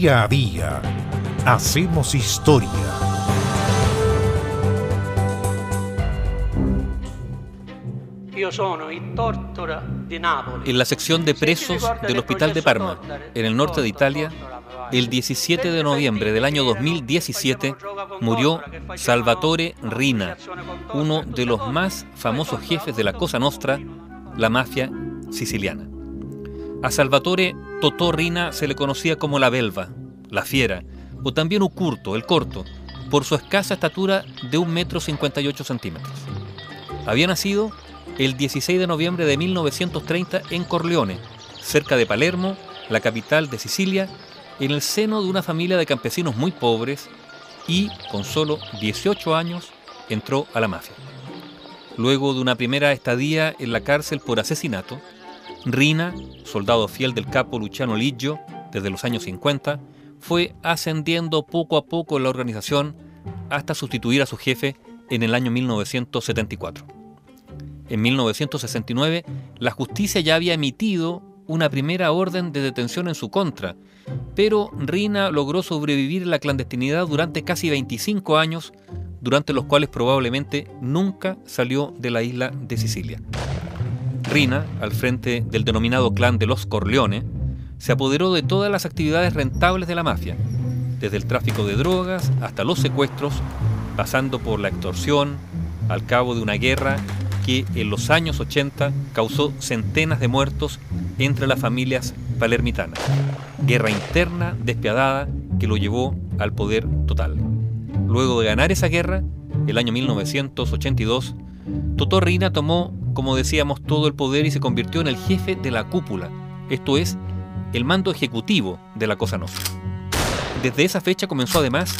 Día a día hacemos historia. En la sección de presos del Hospital de Parma, en el norte de Italia, el 17 de noviembre del año 2017 murió Salvatore Rina, uno de los más famosos jefes de la Cosa Nostra, la mafia siciliana. A Salvatore Totò Rina se le conocía como la Belva, la Fiera, o también Ucurto, el Corto, por su escasa estatura de 1,58 metro 58 centímetros. Había nacido el 16 de noviembre de 1930 en Corleone, cerca de Palermo, la capital de Sicilia, en el seno de una familia de campesinos muy pobres y, con solo 18 años, entró a la mafia. Luego de una primera estadía en la cárcel por asesinato, Rina, soldado fiel del capo Luciano Liggio desde los años 50, fue ascendiendo poco a poco en la organización hasta sustituir a su jefe en el año 1974. En 1969, la justicia ya había emitido una primera orden de detención en su contra, pero Rina logró sobrevivir la clandestinidad durante casi 25 años, durante los cuales probablemente nunca salió de la isla de Sicilia. Rina, al frente del denominado clan de los Corleone, se apoderó de todas las actividades rentables de la mafia, desde el tráfico de drogas hasta los secuestros, pasando por la extorsión, al cabo de una guerra que en los años 80 causó centenas de muertos entre las familias palermitanas. Guerra interna despiadada que lo llevó al poder total. Luego de ganar esa guerra, el año 1982, Totò Rina tomó, como decíamos, todo el poder y se convirtió en el jefe de la cúpula, esto es, el mando ejecutivo de la Cosa Nostra. Desde esa fecha comenzó además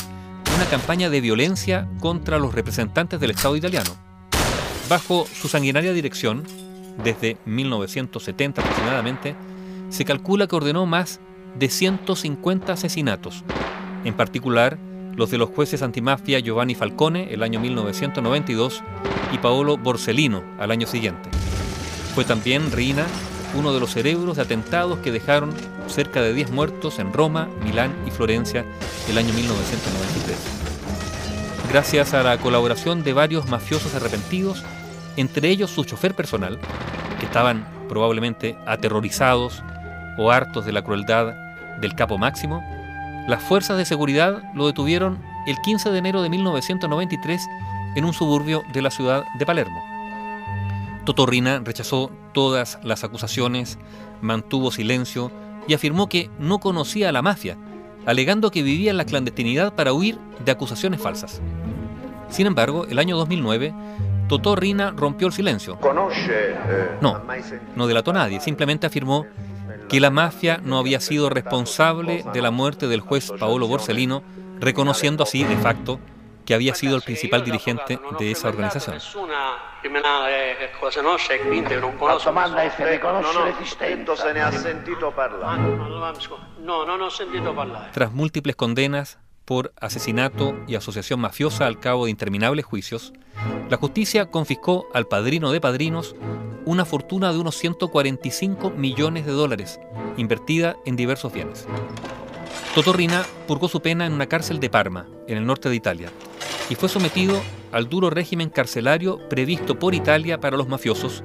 una campaña de violencia contra los representantes del Estado italiano. Bajo su sanguinaria dirección, desde 1970 aproximadamente, se calcula que ordenó más de 150 asesinatos, en particular los de los jueces antimafia Giovanni Falcone el año 1992 y Paolo Borsellino al año siguiente. Fue también Rina uno de los cerebros de atentados que dejaron cerca de 10 muertos en Roma, Milán y Florencia el año 1993. Gracias a la colaboración de varios mafiosos arrepentidos, entre ellos su chofer personal, que estaban probablemente aterrorizados o hartos de la crueldad del capo máximo, las fuerzas de seguridad lo detuvieron el 15 de enero de 1993 en un suburbio de la ciudad de Palermo. Totorrina rechazó todas las acusaciones, mantuvo silencio y afirmó que no conocía a la mafia, alegando que vivía en la clandestinidad para huir de acusaciones falsas. Sin embargo, el año 2009, Totò Rina rompió el silencio. Eh, no, no delató a nadie, simplemente afirmó que la mafia no había sido responsable de la muerte del juez Paolo Borsellino, reconociendo así de facto que había sido el principal dirigente de esa organización. Tras múltiples condenas por asesinato y asociación mafiosa al cabo de interminables juicios, la justicia confiscó al padrino de padrinos una fortuna de unos 145 millones de dólares, invertida en diversos bienes. Totorrina purgó su pena en una cárcel de Parma, en el norte de Italia, y fue sometido al duro régimen carcelario previsto por Italia para los mafiosos,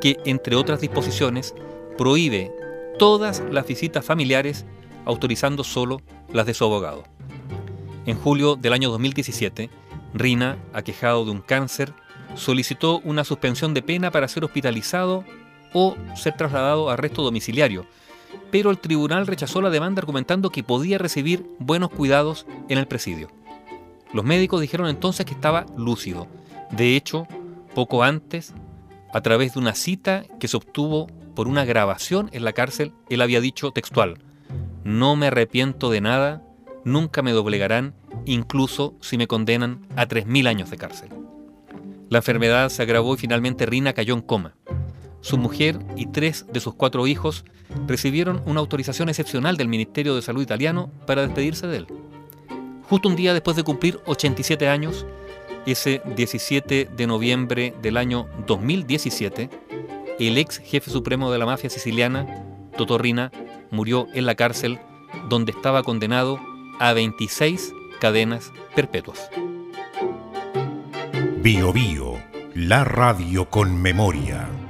que, entre otras disposiciones, prohíbe todas las visitas familiares, autorizando solo las de su abogado. En julio del año 2017, Rina, aquejado de un cáncer, solicitó una suspensión de pena para ser hospitalizado o ser trasladado a arresto domiciliario, pero el tribunal rechazó la demanda argumentando que podía recibir buenos cuidados en el presidio. Los médicos dijeron entonces que estaba lúcido. De hecho, poco antes, a través de una cita que se obtuvo por una grabación en la cárcel, él había dicho textual, no me arrepiento de nada, nunca me doblegarán, incluso si me condenan a 3.000 años de cárcel. La enfermedad se agravó y finalmente Rina cayó en coma. Su mujer y tres de sus cuatro hijos recibieron una autorización excepcional del Ministerio de Salud italiano para despedirse de él. Justo un día después de cumplir 87 años, ese 17 de noviembre del año 2017, el ex jefe supremo de la mafia siciliana, Totorrina, murió en la cárcel donde estaba condenado a 26 cadenas perpetuas. Bio Bio, la radio con memoria.